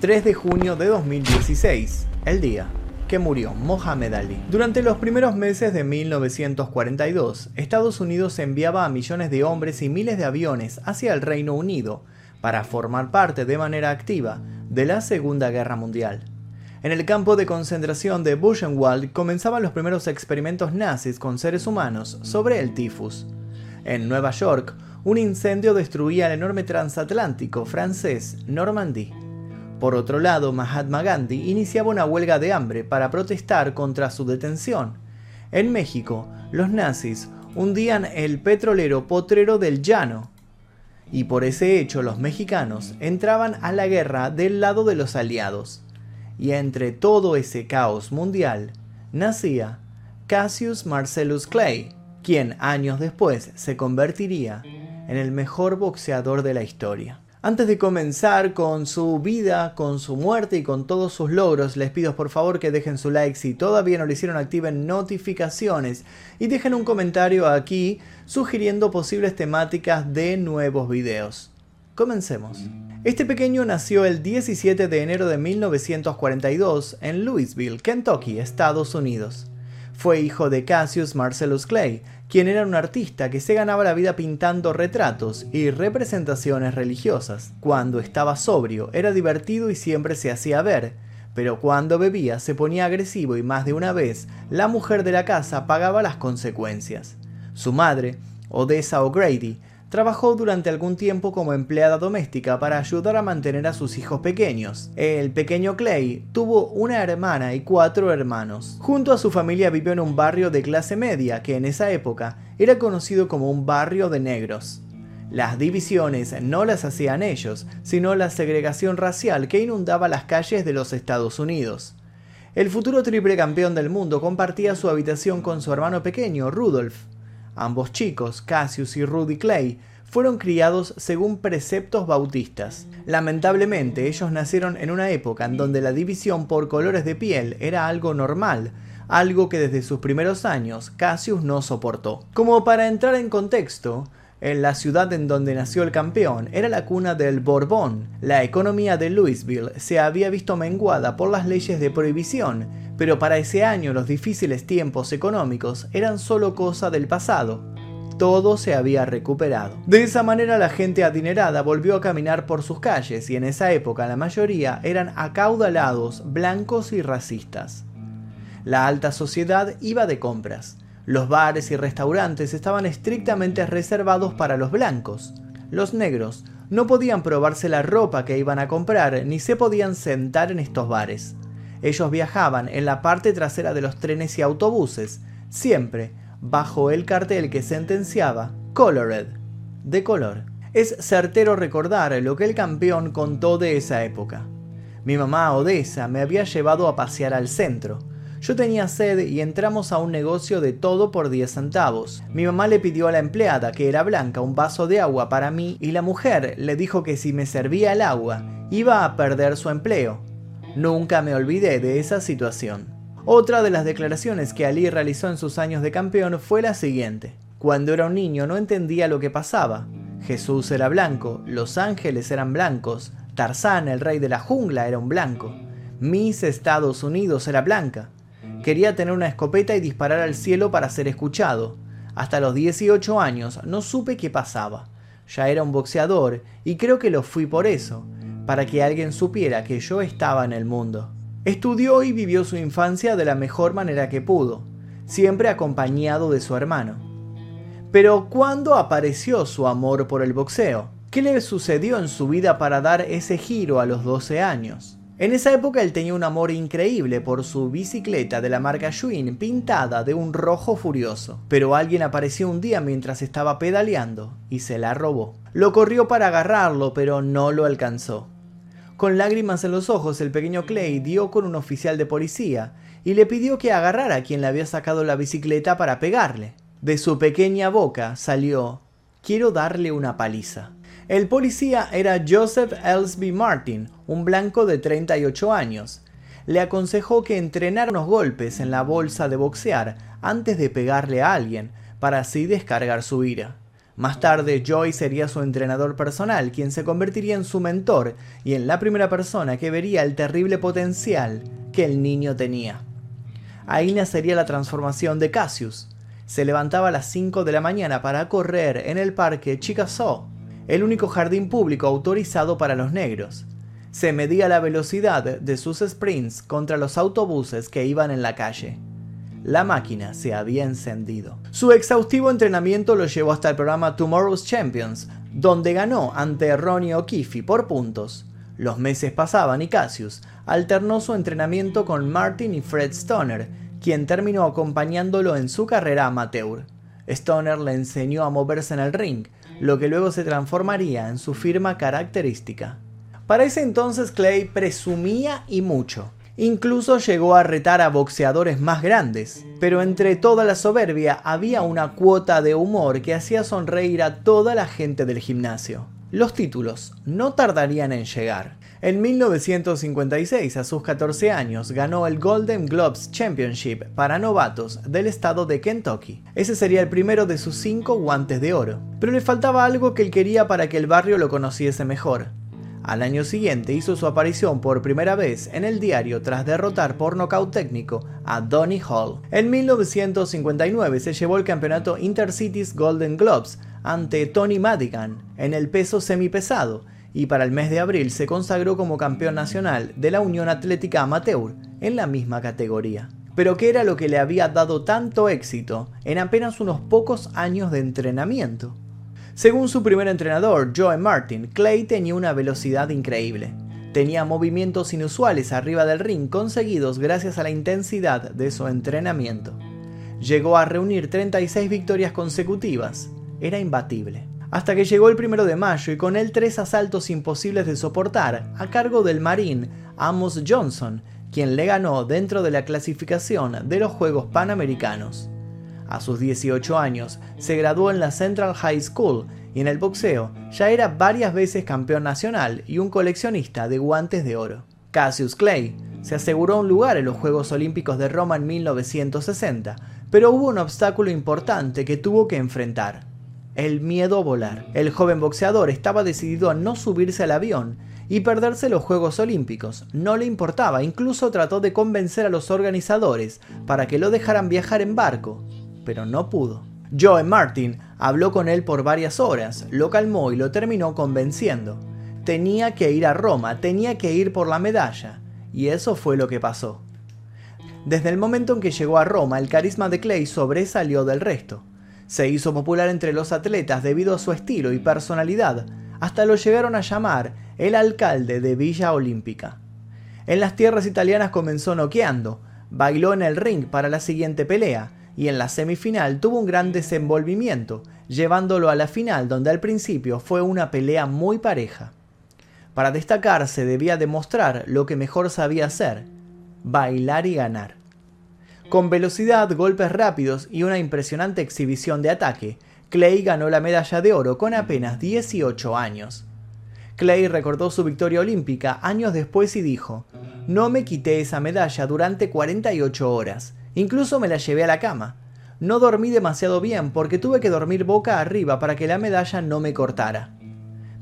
3 de junio de 2016, el día que murió Mohamed Ali. Durante los primeros meses de 1942, Estados Unidos enviaba a millones de hombres y miles de aviones hacia el Reino Unido para formar parte de manera activa de la Segunda Guerra Mundial. En el campo de concentración de Buchenwald comenzaban los primeros experimentos nazis con seres humanos sobre el tifus. En Nueva York, un incendio destruía el enorme transatlántico francés Normandie. Por otro lado, Mahatma Gandhi iniciaba una huelga de hambre para protestar contra su detención. En México, los nazis hundían el petrolero potrero del Llano, y por ese hecho los mexicanos entraban a la guerra del lado de los aliados. Y entre todo ese caos mundial, nacía Cassius Marcellus Clay, quien años después se convertiría en el mejor boxeador de la historia. Antes de comenzar con su vida, con su muerte y con todos sus logros, les pido por favor que dejen su like si todavía no lo hicieron, activen notificaciones y dejen un comentario aquí sugiriendo posibles temáticas de nuevos videos. Comencemos. Este pequeño nació el 17 de enero de 1942 en Louisville, Kentucky, Estados Unidos. Fue hijo de Cassius Marcellus Clay, quien era un artista que se ganaba la vida pintando retratos y representaciones religiosas. Cuando estaba sobrio era divertido y siempre se hacía ver, pero cuando bebía se ponía agresivo y más de una vez la mujer de la casa pagaba las consecuencias. Su madre, Odessa O'Grady, Trabajó durante algún tiempo como empleada doméstica para ayudar a mantener a sus hijos pequeños. El pequeño Clay tuvo una hermana y cuatro hermanos. Junto a su familia vivió en un barrio de clase media que en esa época era conocido como un barrio de negros. Las divisiones no las hacían ellos, sino la segregación racial que inundaba las calles de los Estados Unidos. El futuro triple campeón del mundo compartía su habitación con su hermano pequeño, Rudolph. Ambos chicos, Cassius y Rudy Clay, fueron criados según preceptos bautistas. Lamentablemente, ellos nacieron en una época en donde la división por colores de piel era algo normal, algo que desde sus primeros años Cassius no soportó. Como para entrar en contexto, en la ciudad en donde nació el campeón era la cuna del Borbón. La economía de Louisville se había visto menguada por las leyes de prohibición, pero para ese año los difíciles tiempos económicos eran solo cosa del pasado. Todo se había recuperado. De esa manera la gente adinerada volvió a caminar por sus calles y en esa época la mayoría eran acaudalados, blancos y racistas. La alta sociedad iba de compras. Los bares y restaurantes estaban estrictamente reservados para los blancos. Los negros no podían probarse la ropa que iban a comprar ni se podían sentar en estos bares. Ellos viajaban en la parte trasera de los trenes y autobuses, siempre bajo el cartel que sentenciaba Colored, de color. Es certero recordar lo que el campeón contó de esa época. Mi mamá Odessa me había llevado a pasear al centro. Yo tenía sed y entramos a un negocio de todo por 10 centavos. Mi mamá le pidió a la empleada, que era blanca, un vaso de agua para mí y la mujer le dijo que si me servía el agua iba a perder su empleo. Nunca me olvidé de esa situación. Otra de las declaraciones que Ali realizó en sus años de campeón fue la siguiente. Cuando era un niño no entendía lo que pasaba. Jesús era blanco, los ángeles eran blancos, Tarzán, el rey de la jungla, era un blanco. Miss Estados Unidos era blanca. Quería tener una escopeta y disparar al cielo para ser escuchado. Hasta los 18 años no supe qué pasaba. Ya era un boxeador y creo que lo fui por eso para que alguien supiera que yo estaba en el mundo. Estudió y vivió su infancia de la mejor manera que pudo, siempre acompañado de su hermano. Pero ¿cuándo apareció su amor por el boxeo? ¿Qué le sucedió en su vida para dar ese giro a los 12 años? En esa época él tenía un amor increíble por su bicicleta de la marca Schwinn pintada de un rojo furioso, pero alguien apareció un día mientras estaba pedaleando y se la robó. Lo corrió para agarrarlo, pero no lo alcanzó. Con lágrimas en los ojos, el pequeño Clay dio con un oficial de policía y le pidió que agarrara a quien le había sacado la bicicleta para pegarle. De su pequeña boca salió, quiero darle una paliza. El policía era Joseph Ellsby Martin, un blanco de 38 años. Le aconsejó que entrenara unos golpes en la bolsa de boxear antes de pegarle a alguien, para así descargar su ira. Más tarde, Joy sería su entrenador personal, quien se convertiría en su mentor y en la primera persona que vería el terrible potencial que el niño tenía. Ahí nacería la transformación de Cassius. Se levantaba a las 5 de la mañana para correr en el parque Chickasaw, el único jardín público autorizado para los negros. Se medía la velocidad de sus sprints contra los autobuses que iban en la calle la máquina se había encendido. Su exhaustivo entrenamiento lo llevó hasta el programa Tomorrow's Champions, donde ganó ante Ronnie O'Keefe por puntos. Los meses pasaban y Cassius alternó su entrenamiento con Martin y Fred Stoner, quien terminó acompañándolo en su carrera amateur. Stoner le enseñó a moverse en el ring, lo que luego se transformaría en su firma característica. Para ese entonces Clay presumía y mucho. Incluso llegó a retar a boxeadores más grandes, pero entre toda la soberbia había una cuota de humor que hacía sonreír a toda la gente del gimnasio. Los títulos no tardarían en llegar. En 1956, a sus 14 años, ganó el Golden Globes Championship para novatos del estado de Kentucky. Ese sería el primero de sus cinco guantes de oro. Pero le faltaba algo que él quería para que el barrio lo conociese mejor. Al año siguiente hizo su aparición por primera vez en el diario tras derrotar por nocaut técnico a Donny Hall. En 1959 se llevó el campeonato Intercities Golden Globes ante Tony Madigan en el peso semipesado y para el mes de abril se consagró como campeón nacional de la Unión Atlética Amateur en la misma categoría. Pero ¿qué era lo que le había dado tanto éxito en apenas unos pocos años de entrenamiento? Según su primer entrenador, Joe Martin, Clay tenía una velocidad increíble. Tenía movimientos inusuales arriba del ring conseguidos gracias a la intensidad de su entrenamiento. Llegó a reunir 36 victorias consecutivas. Era imbatible. Hasta que llegó el primero de mayo y con él tres asaltos imposibles de soportar a cargo del marín Amos Johnson, quien le ganó dentro de la clasificación de los Juegos Panamericanos. A sus 18 años se graduó en la Central High School y en el boxeo ya era varias veces campeón nacional y un coleccionista de guantes de oro. Cassius Clay se aseguró un lugar en los Juegos Olímpicos de Roma en 1960, pero hubo un obstáculo importante que tuvo que enfrentar. El miedo a volar. El joven boxeador estaba decidido a no subirse al avión y perderse los Juegos Olímpicos. No le importaba, incluso trató de convencer a los organizadores para que lo dejaran viajar en barco, pero no pudo. Joe Martin habló con él por varias horas, lo calmó y lo terminó convenciendo. Tenía que ir a Roma, tenía que ir por la medalla, y eso fue lo que pasó. Desde el momento en que llegó a Roma, el carisma de Clay sobresalió del resto. Se hizo popular entre los atletas debido a su estilo y personalidad, hasta lo llegaron a llamar el alcalde de Villa Olímpica. En las tierras italianas comenzó noqueando, bailó en el ring para la siguiente pelea, y en la semifinal tuvo un gran desenvolvimiento, llevándolo a la final donde al principio fue una pelea muy pareja. Para destacarse debía demostrar lo que mejor sabía hacer, bailar y ganar. Con velocidad, golpes rápidos y una impresionante exhibición de ataque, Clay ganó la medalla de oro con apenas 18 años. Clay recordó su victoria olímpica años después y dijo, no me quité esa medalla durante 48 horas, Incluso me la llevé a la cama. No dormí demasiado bien porque tuve que dormir boca arriba para que la medalla no me cortara.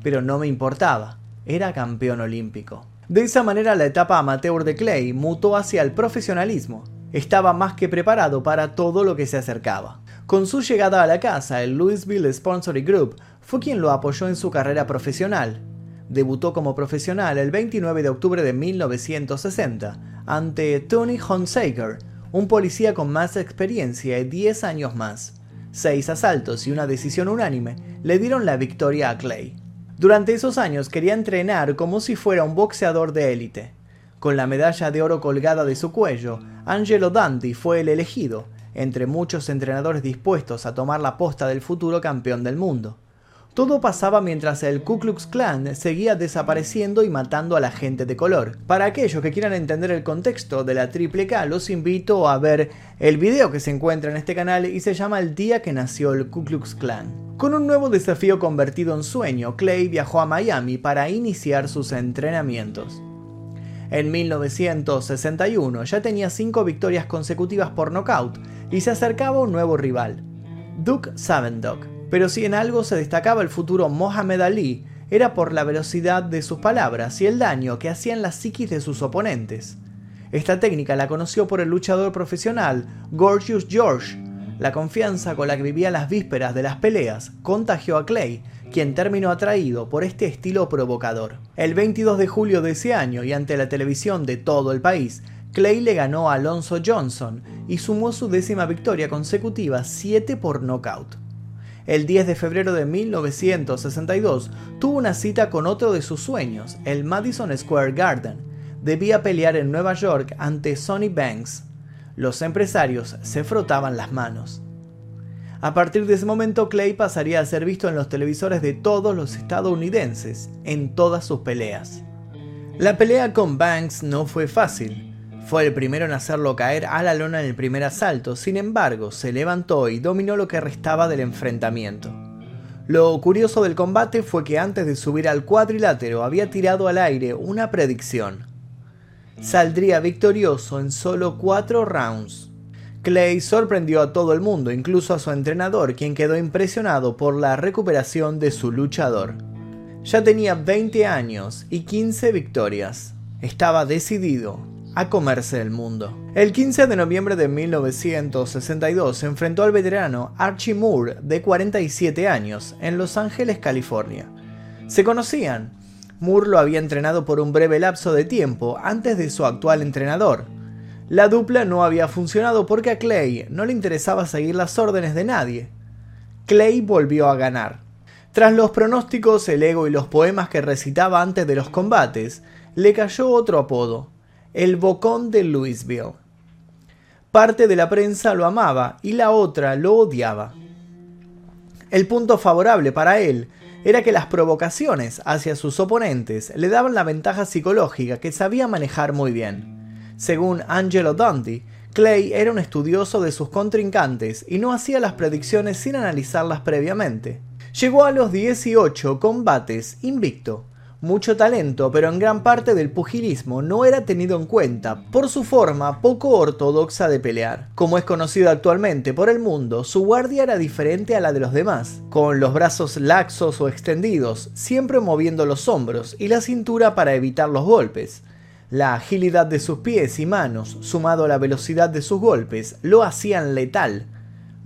Pero no me importaba, era campeón olímpico. De esa manera la etapa amateur de Clay mutó hacia el profesionalismo. Estaba más que preparado para todo lo que se acercaba. Con su llegada a la casa, el Louisville Sponsoring Group fue quien lo apoyó en su carrera profesional. Debutó como profesional el 29 de octubre de 1960 ante Tony Honsaker, un policía con más experiencia y 10 años más. Seis asaltos y una decisión unánime le dieron la victoria a Clay. Durante esos años quería entrenar como si fuera un boxeador de élite. Con la medalla de oro colgada de su cuello, Angelo Dante fue el elegido, entre muchos entrenadores dispuestos a tomar la posta del futuro campeón del mundo. Todo pasaba mientras el Ku Klux Klan seguía desapareciendo y matando a la gente de color. Para aquellos que quieran entender el contexto de la Triple K, los invito a ver el video que se encuentra en este canal y se llama El día que nació el Ku Klux Klan. Con un nuevo desafío convertido en sueño, Clay viajó a Miami para iniciar sus entrenamientos. En 1961 ya tenía cinco victorias consecutivas por nocaut y se acercaba un nuevo rival, Duke Savendok Pero si en algo se destacaba el futuro Mohamed Ali, era por la velocidad de sus palabras y el daño que hacían la psiquis de sus oponentes. Esta técnica la conoció por el luchador profesional Gorgeous George. La confianza con la que vivía las vísperas de las peleas contagió a Clay, quien terminó atraído por este estilo provocador. El 22 de julio de ese año y ante la televisión de todo el país, Clay le ganó a Alonso Johnson y sumó su décima victoria consecutiva, 7 por nocaut. El 10 de febrero de 1962 tuvo una cita con otro de sus sueños, el Madison Square Garden. Debía pelear en Nueva York ante Sonny Banks. Los empresarios se frotaban las manos. A partir de ese momento, Clay pasaría a ser visto en los televisores de todos los estadounidenses, en todas sus peleas. La pelea con Banks no fue fácil. Fue el primero en hacerlo caer a la lona en el primer asalto, sin embargo, se levantó y dominó lo que restaba del enfrentamiento. Lo curioso del combate fue que antes de subir al cuadrilátero había tirado al aire una predicción. Saldría victorioso en solo cuatro rounds. Clay sorprendió a todo el mundo, incluso a su entrenador, quien quedó impresionado por la recuperación de su luchador. Ya tenía 20 años y 15 victorias. Estaba decidido a comerse el mundo. El 15 de noviembre de 1962 se enfrentó al veterano Archie Moore, de 47 años, en Los Ángeles, California. Se conocían. Moore lo había entrenado por un breve lapso de tiempo antes de su actual entrenador, la dupla no había funcionado porque a Clay no le interesaba seguir las órdenes de nadie. Clay volvió a ganar. Tras los pronósticos, el ego y los poemas que recitaba antes de los combates, le cayó otro apodo, el Bocón de Louisville. Parte de la prensa lo amaba y la otra lo odiaba. El punto favorable para él era que las provocaciones hacia sus oponentes le daban la ventaja psicológica que sabía manejar muy bien. Según Angelo Dundee, Clay era un estudioso de sus contrincantes y no hacía las predicciones sin analizarlas previamente. Llegó a los 18 combates invicto. Mucho talento, pero en gran parte del pugilismo no era tenido en cuenta por su forma poco ortodoxa de pelear. Como es conocido actualmente por el mundo, su guardia era diferente a la de los demás, con los brazos laxos o extendidos, siempre moviendo los hombros y la cintura para evitar los golpes. La agilidad de sus pies y manos, sumado a la velocidad de sus golpes, lo hacían letal.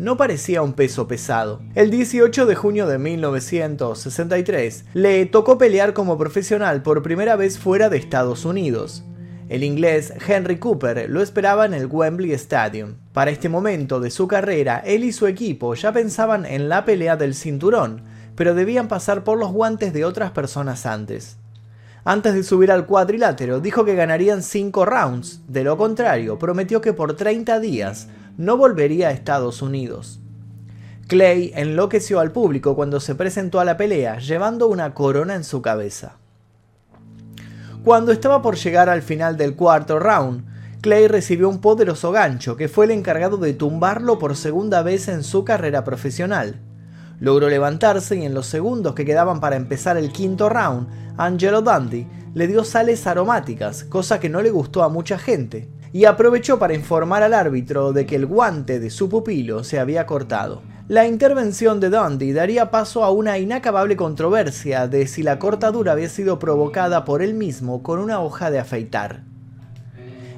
No parecía un peso pesado. El 18 de junio de 1963 le tocó pelear como profesional por primera vez fuera de Estados Unidos. El inglés Henry Cooper lo esperaba en el Wembley Stadium. Para este momento de su carrera, él y su equipo ya pensaban en la pelea del cinturón, pero debían pasar por los guantes de otras personas antes. Antes de subir al cuadrilátero, dijo que ganarían 5 rounds, de lo contrario, prometió que por 30 días no volvería a Estados Unidos. Clay enloqueció al público cuando se presentó a la pelea, llevando una corona en su cabeza. Cuando estaba por llegar al final del cuarto round, Clay recibió un poderoso gancho que fue el encargado de tumbarlo por segunda vez en su carrera profesional. Logró levantarse y en los segundos que quedaban para empezar el quinto round, Angelo Dundee le dio sales aromáticas, cosa que no le gustó a mucha gente, y aprovechó para informar al árbitro de que el guante de su pupilo se había cortado. La intervención de Dundee daría paso a una inacabable controversia de si la cortadura había sido provocada por él mismo con una hoja de afeitar.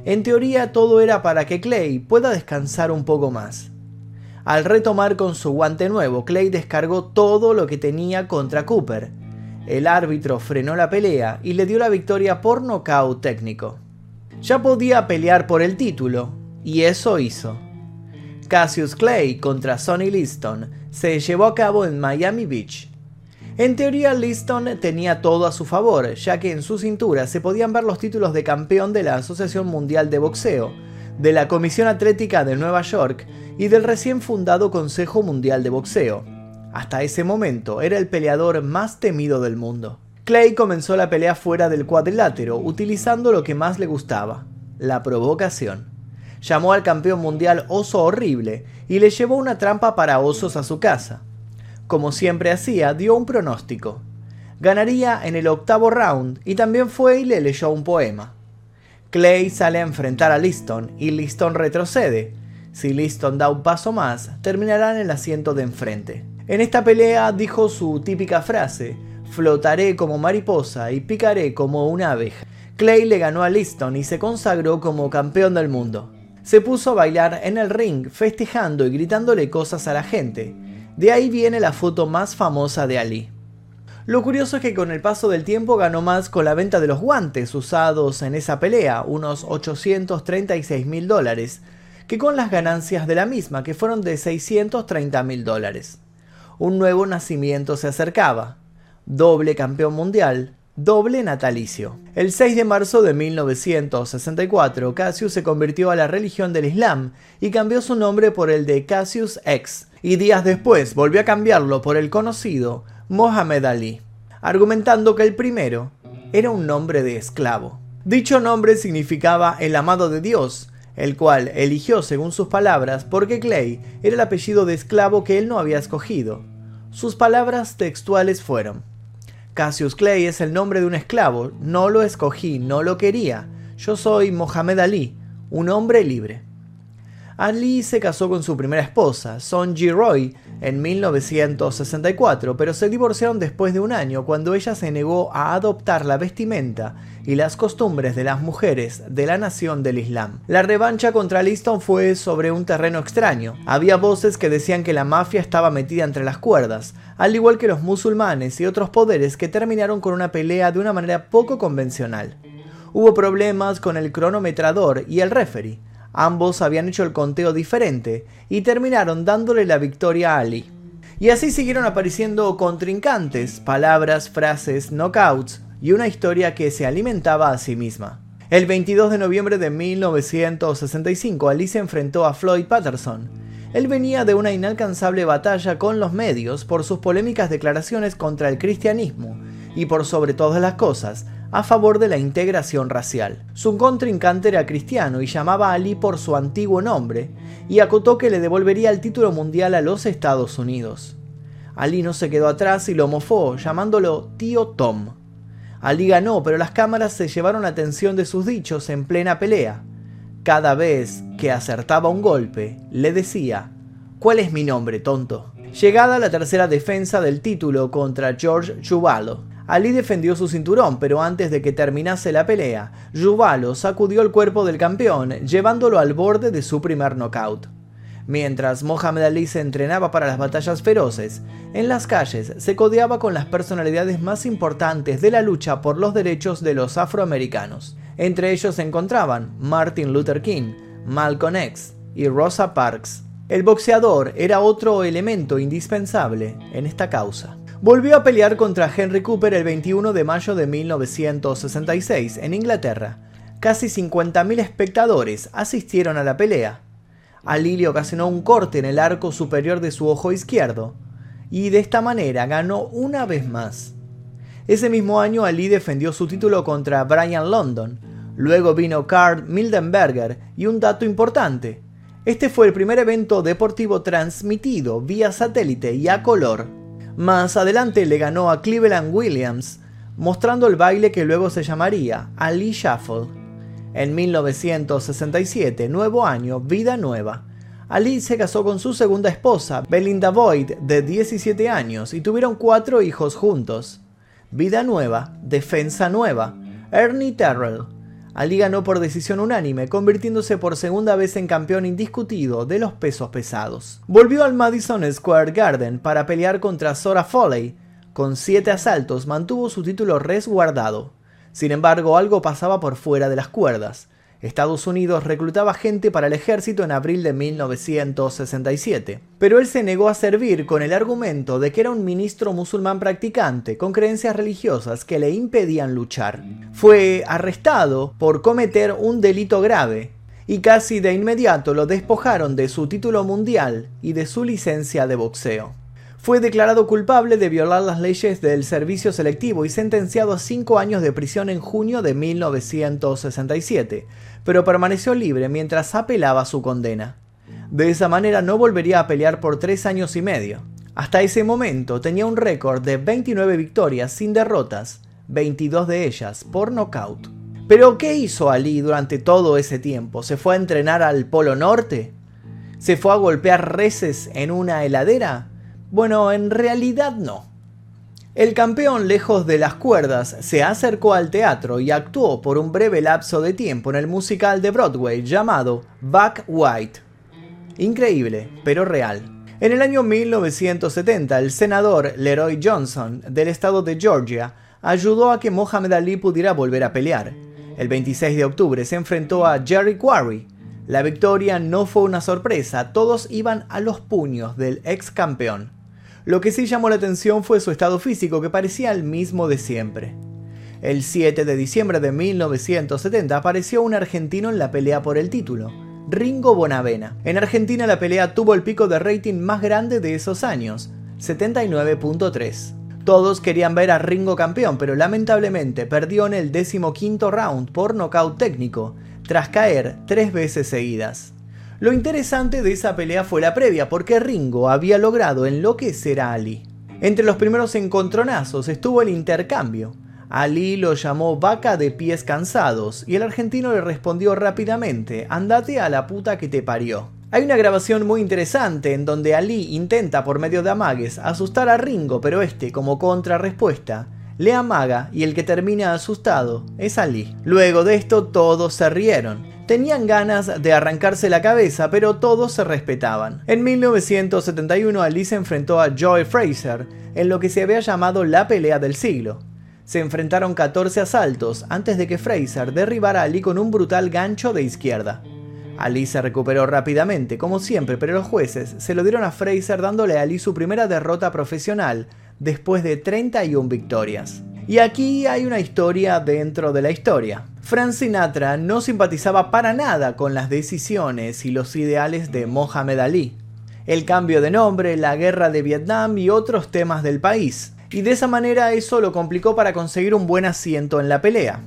En teoría todo era para que Clay pueda descansar un poco más. Al retomar con su guante nuevo, Clay descargó todo lo que tenía contra Cooper. El árbitro frenó la pelea y le dio la victoria por nocaut técnico. Ya podía pelear por el título, y eso hizo. Cassius Clay contra Sonny Liston se llevó a cabo en Miami Beach. En teoría, Liston tenía todo a su favor, ya que en su cintura se podían ver los títulos de campeón de la Asociación Mundial de Boxeo, de la Comisión Atlética de Nueva York y del recién fundado Consejo Mundial de Boxeo. Hasta ese momento era el peleador más temido del mundo. Clay comenzó la pelea fuera del cuadrilátero utilizando lo que más le gustaba, la provocación. Llamó al campeón mundial Oso Horrible y le llevó una trampa para osos a su casa. Como siempre hacía, dio un pronóstico. Ganaría en el octavo round y también fue y le leyó un poema. Clay sale a enfrentar a Liston y Liston retrocede. Si Liston da un paso más, terminará en el asiento de enfrente. En esta pelea dijo su típica frase, flotaré como mariposa y picaré como una abeja. Clay le ganó a Liston y se consagró como campeón del mundo. Se puso a bailar en el ring, festejando y gritándole cosas a la gente. De ahí viene la foto más famosa de Ali. Lo curioso es que con el paso del tiempo ganó más con la venta de los guantes usados en esa pelea, unos 836 mil dólares, que con las ganancias de la misma, que fueron de 630 mil dólares un nuevo nacimiento se acercaba. Doble campeón mundial, doble natalicio. El 6 de marzo de 1964, Cassius se convirtió a la religión del Islam y cambió su nombre por el de Cassius X, y días después volvió a cambiarlo por el conocido Mohamed Ali, argumentando que el primero era un nombre de esclavo. Dicho nombre significaba el amado de Dios, el cual eligió según sus palabras porque Clay era el apellido de esclavo que él no había escogido. Sus palabras textuales fueron, Cassius Clay es el nombre de un esclavo, no lo escogí, no lo quería, yo soy Mohamed Ali, un hombre libre. Ali se casó con su primera esposa, Sonji Roy, en 1964, pero se divorciaron después de un año cuando ella se negó a adoptar la vestimenta y las costumbres de las mujeres de la nación del Islam. La revancha contra Liston fue sobre un terreno extraño. Había voces que decían que la mafia estaba metida entre las cuerdas, al igual que los musulmanes y otros poderes que terminaron con una pelea de una manera poco convencional. Hubo problemas con el cronometrador y el referee Ambos habían hecho el conteo diferente y terminaron dándole la victoria a Ali. Y así siguieron apareciendo contrincantes, palabras, frases, knockouts y una historia que se alimentaba a sí misma. El 22 de noviembre de 1965, Ali se enfrentó a Floyd Patterson. Él venía de una inalcanzable batalla con los medios por sus polémicas declaraciones contra el cristianismo y por sobre todas las cosas, a favor de la integración racial. Su contrincante era cristiano y llamaba a Ali por su antiguo nombre, y acotó que le devolvería el título mundial a los Estados Unidos. Ali no se quedó atrás y lo mofó, llamándolo tío Tom. Ali ganó, pero las cámaras se llevaron la atención de sus dichos en plena pelea. Cada vez que acertaba un golpe, le decía, ¿cuál es mi nombre, tonto? Llegada la tercera defensa del título contra George Chuvalo, Ali defendió su cinturón, pero antes de que terminase la pelea, Jubalo sacudió el cuerpo del campeón, llevándolo al borde de su primer knockout. Mientras Mohamed Ali se entrenaba para las batallas feroces, en las calles se codeaba con las personalidades más importantes de la lucha por los derechos de los afroamericanos. Entre ellos se encontraban Martin Luther King, Malcolm X y Rosa Parks. El boxeador era otro elemento indispensable en esta causa. Volvió a pelear contra Henry Cooper el 21 de mayo de 1966 en Inglaterra. Casi 50.000 espectadores asistieron a la pelea. Ali le ocasionó un corte en el arco superior de su ojo izquierdo y de esta manera ganó una vez más. Ese mismo año Ali defendió su título contra Brian London. Luego vino Carl Mildenberger y un dato importante. Este fue el primer evento deportivo transmitido vía satélite y a color más adelante le ganó a Cleveland Williams, mostrando el baile que luego se llamaría Ali Shuffle. En 1967, nuevo año, vida nueva. Ali se casó con su segunda esposa, Belinda Boyd, de 17 años, y tuvieron cuatro hijos juntos. Vida nueva, defensa nueva. Ernie Terrell, Ali ganó por decisión unánime, convirtiéndose por segunda vez en campeón indiscutido de los pesos pesados. Volvió al Madison Square Garden para pelear contra Sora Foley. Con siete asaltos mantuvo su título resguardado. Sin embargo, algo pasaba por fuera de las cuerdas. Estados Unidos reclutaba gente para el ejército en abril de 1967, pero él se negó a servir con el argumento de que era un ministro musulmán practicante con creencias religiosas que le impedían luchar. Fue arrestado por cometer un delito grave y casi de inmediato lo despojaron de su título mundial y de su licencia de boxeo. Fue declarado culpable de violar las leyes del servicio selectivo y sentenciado a cinco años de prisión en junio de 1967, pero permaneció libre mientras apelaba su condena. De esa manera no volvería a pelear por tres años y medio. Hasta ese momento tenía un récord de 29 victorias sin derrotas, 22 de ellas por nocaut. Pero ¿qué hizo Ali durante todo ese tiempo? ¿Se fue a entrenar al Polo Norte? ¿Se fue a golpear reces en una heladera? Bueno, en realidad no. El campeón, lejos de las cuerdas, se acercó al teatro y actuó por un breve lapso de tiempo en el musical de Broadway llamado Back White. Increíble, pero real. En el año 1970, el senador Leroy Johnson, del estado de Georgia, ayudó a que Mohamed Ali pudiera volver a pelear. El 26 de octubre se enfrentó a Jerry Quarry. La victoria no fue una sorpresa, todos iban a los puños del ex campeón. Lo que sí llamó la atención fue su estado físico, que parecía el mismo de siempre. El 7 de diciembre de 1970 apareció un argentino en la pelea por el título, Ringo Bonavena. En Argentina la pelea tuvo el pico de rating más grande de esos años, 79.3. Todos querían ver a Ringo campeón, pero lamentablemente perdió en el decimoquinto round por nocaut técnico, tras caer tres veces seguidas. Lo interesante de esa pelea fue la previa, porque Ringo había logrado enloquecer a Ali. Entre los primeros encontronazos estuvo el intercambio. Ali lo llamó vaca de pies cansados y el argentino le respondió rápidamente, andate a la puta que te parió. Hay una grabación muy interesante en donde Ali intenta por medio de amagues asustar a Ringo, pero este, como contrarrespuesta, le amaga y el que termina asustado es Ali. Luego de esto todos se rieron. Tenían ganas de arrancarse la cabeza, pero todos se respetaban. En 1971 Ali se enfrentó a Joy Fraser en lo que se había llamado la pelea del siglo. Se enfrentaron 14 asaltos antes de que Fraser derribara a Ali con un brutal gancho de izquierda. Ali se recuperó rápidamente, como siempre, pero los jueces se lo dieron a Fraser dándole a Ali su primera derrota profesional después de 31 victorias. Y aquí hay una historia dentro de la historia. Frank Sinatra no simpatizaba para nada con las decisiones y los ideales de Mohamed Ali, el cambio de nombre, la guerra de Vietnam y otros temas del país, y de esa manera eso lo complicó para conseguir un buen asiento en la pelea.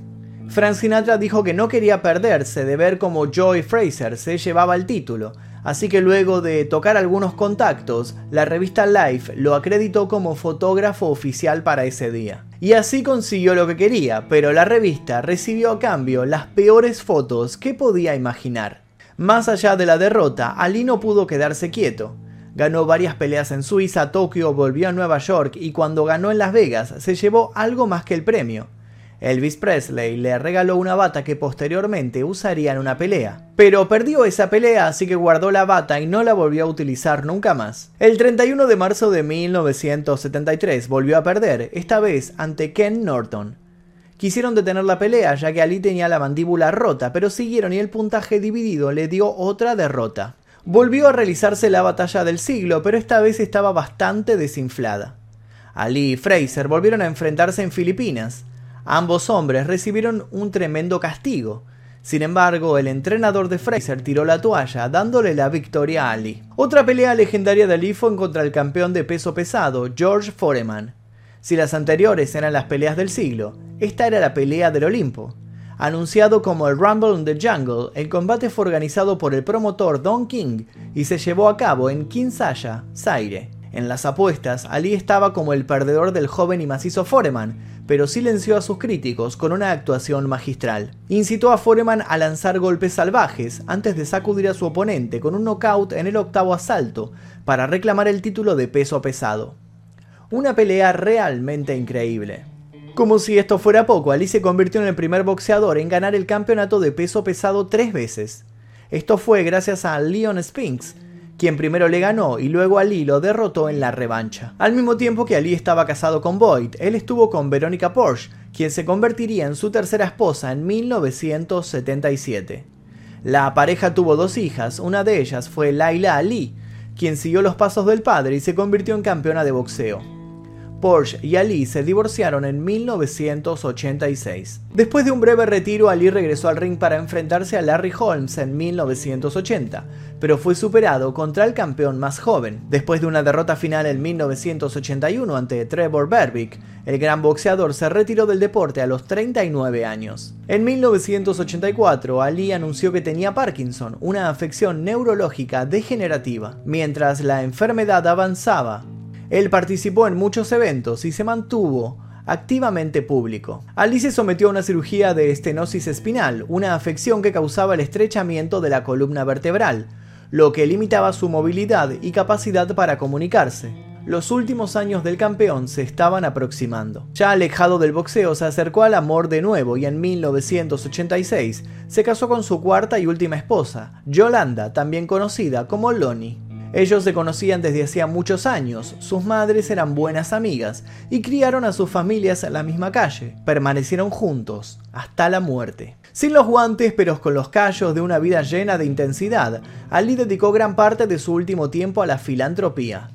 Frank Sinatra dijo que no quería perderse de ver cómo Joy Fraser se llevaba el título, así que luego de tocar algunos contactos, la revista Life lo acreditó como fotógrafo oficial para ese día. Y así consiguió lo que quería, pero la revista recibió a cambio las peores fotos que podía imaginar. Más allá de la derrota, Ali no pudo quedarse quieto. Ganó varias peleas en Suiza, Tokio, volvió a Nueva York y cuando ganó en Las Vegas se llevó algo más que el premio. Elvis Presley le regaló una bata que posteriormente usaría en una pelea. Pero perdió esa pelea así que guardó la bata y no la volvió a utilizar nunca más. El 31 de marzo de 1973 volvió a perder, esta vez ante Ken Norton. Quisieron detener la pelea ya que Ali tenía la mandíbula rota, pero siguieron y el puntaje dividido le dio otra derrota. Volvió a realizarse la batalla del siglo, pero esta vez estaba bastante desinflada. Ali y Fraser volvieron a enfrentarse en Filipinas. Ambos hombres recibieron un tremendo castigo. Sin embargo, el entrenador de Fraser tiró la toalla, dándole la victoria a Ali. Otra pelea legendaria de Ali fue contra el campeón de peso pesado, George Foreman. Si las anteriores eran las peleas del siglo, esta era la pelea del Olimpo. Anunciado como el Rumble in the Jungle, el combate fue organizado por el promotor Don King y se llevó a cabo en Kinsaya, Zaire. En las apuestas, Ali estaba como el perdedor del joven y macizo Foreman, pero silenció a sus críticos con una actuación magistral. Incitó a Foreman a lanzar golpes salvajes antes de sacudir a su oponente con un knockout en el octavo asalto para reclamar el título de peso pesado. Una pelea realmente increíble. Como si esto fuera poco, Ali se convirtió en el primer boxeador en ganar el campeonato de peso pesado tres veces. Esto fue gracias a Leon Spinks, quien primero le ganó y luego Ali lo derrotó en la revancha. Al mismo tiempo que Ali estaba casado con Boyd, él estuvo con Verónica Porsche, quien se convertiría en su tercera esposa en 1977. La pareja tuvo dos hijas, una de ellas fue Laila Ali, quien siguió los pasos del padre y se convirtió en campeona de boxeo. Porsche y Ali se divorciaron en 1986. Después de un breve retiro, Ali regresó al ring para enfrentarse a Larry Holmes en 1980, pero fue superado contra el campeón más joven. Después de una derrota final en 1981 ante Trevor Berbick, el gran boxeador se retiró del deporte a los 39 años. En 1984, Ali anunció que tenía Parkinson, una afección neurológica degenerativa. Mientras la enfermedad avanzaba, él participó en muchos eventos y se mantuvo activamente público. Ali se sometió a una cirugía de estenosis espinal, una afección que causaba el estrechamiento de la columna vertebral, lo que limitaba su movilidad y capacidad para comunicarse. los últimos años del campeón se estaban aproximando. Ya alejado del boxeo, se acercó al amor de nuevo y en 1986 se casó con su cuarta y última esposa, Yolanda, también conocida como Lonnie. Ellos se conocían desde hacía muchos años, sus madres eran buenas amigas y criaron a sus familias en la misma calle. Permanecieron juntos hasta la muerte. Sin los guantes, pero con los callos de una vida llena de intensidad, Ali dedicó gran parte de su último tiempo a la filantropía.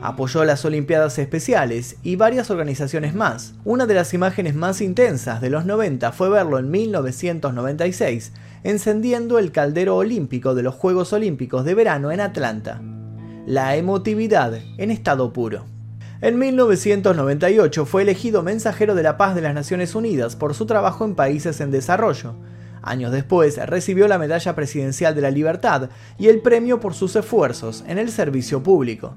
Apoyó las Olimpiadas Especiales y varias organizaciones más. Una de las imágenes más intensas de los 90 fue verlo en 1996, encendiendo el caldero olímpico de los Juegos Olímpicos de Verano en Atlanta la emotividad en estado puro. En 1998 fue elegido mensajero de la paz de las Naciones Unidas por su trabajo en países en desarrollo. Años después recibió la Medalla Presidencial de la Libertad y el premio por sus esfuerzos en el servicio público.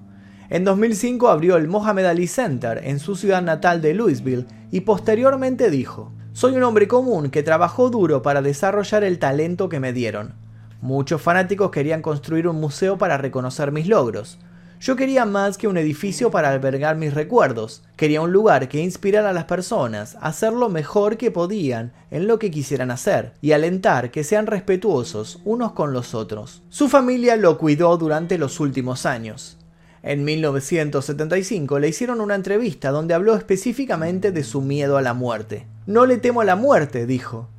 En 2005 abrió el Mohamed Ali Center en su ciudad natal de Louisville y posteriormente dijo, Soy un hombre común que trabajó duro para desarrollar el talento que me dieron. Muchos fanáticos querían construir un museo para reconocer mis logros. Yo quería más que un edificio para albergar mis recuerdos. Quería un lugar que inspirara a las personas a hacer lo mejor que podían en lo que quisieran hacer y alentar que sean respetuosos unos con los otros. Su familia lo cuidó durante los últimos años. En 1975 le hicieron una entrevista donde habló específicamente de su miedo a la muerte. No le temo a la muerte, dijo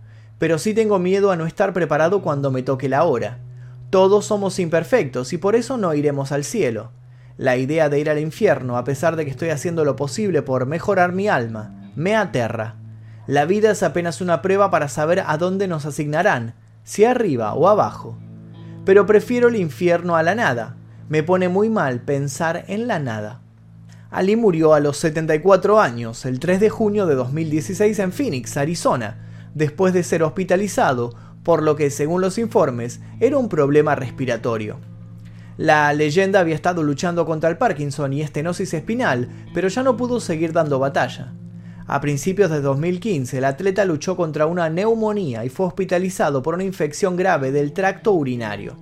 pero sí tengo miedo a no estar preparado cuando me toque la hora. Todos somos imperfectos y por eso no iremos al cielo. La idea de ir al infierno, a pesar de que estoy haciendo lo posible por mejorar mi alma, me aterra. La vida es apenas una prueba para saber a dónde nos asignarán, si arriba o abajo. Pero prefiero el infierno a la nada. Me pone muy mal pensar en la nada. Ali murió a los 74 años, el 3 de junio de 2016 en Phoenix, Arizona, después de ser hospitalizado, por lo que según los informes era un problema respiratorio. La leyenda había estado luchando contra el Parkinson y estenosis espinal, pero ya no pudo seguir dando batalla. A principios de 2015, el atleta luchó contra una neumonía y fue hospitalizado por una infección grave del tracto urinario.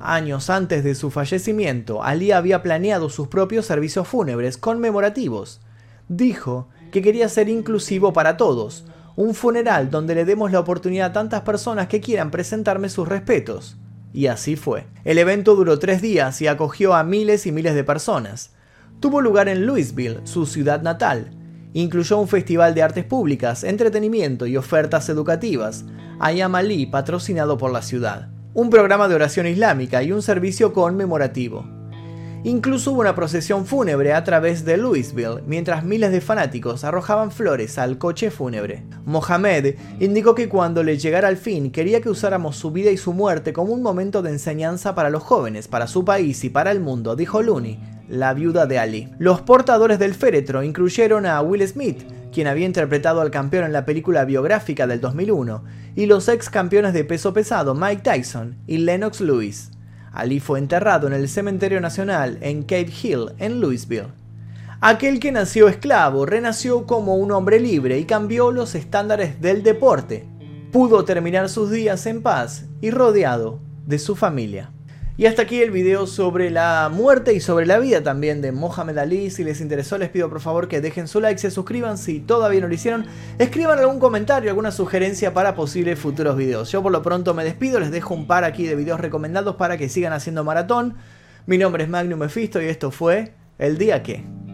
Años antes de su fallecimiento, Ali había planeado sus propios servicios fúnebres conmemorativos. Dijo que quería ser inclusivo para todos, un funeral donde le demos la oportunidad a tantas personas que quieran presentarme sus respetos. Y así fue. El evento duró tres días y acogió a miles y miles de personas. Tuvo lugar en Louisville, su ciudad natal. Incluyó un festival de artes públicas, entretenimiento y ofertas educativas, Ayam Ali patrocinado por la ciudad, un programa de oración islámica y un servicio conmemorativo. Incluso hubo una procesión fúnebre a través de Louisville, mientras miles de fanáticos arrojaban flores al coche fúnebre. Mohamed indicó que cuando le llegara el fin quería que usáramos su vida y su muerte como un momento de enseñanza para los jóvenes, para su país y para el mundo, dijo Looney, la viuda de Ali. Los portadores del féretro incluyeron a Will Smith, quien había interpretado al campeón en la película biográfica del 2001, y los ex campeones de peso pesado Mike Tyson y Lennox Lewis. Ali fue enterrado en el Cementerio Nacional en Cave Hill, en Louisville. Aquel que nació esclavo renació como un hombre libre y cambió los estándares del deporte. Pudo terminar sus días en paz y rodeado de su familia. Y hasta aquí el video sobre la muerte y sobre la vida también de Mohamed Ali. Si les interesó les pido por favor que dejen su like, se suscriban si todavía no lo hicieron. Escriban algún comentario, alguna sugerencia para posibles futuros videos. Yo por lo pronto me despido, les dejo un par aquí de videos recomendados para que sigan haciendo maratón. Mi nombre es Magnum Mephisto y esto fue El Día Que.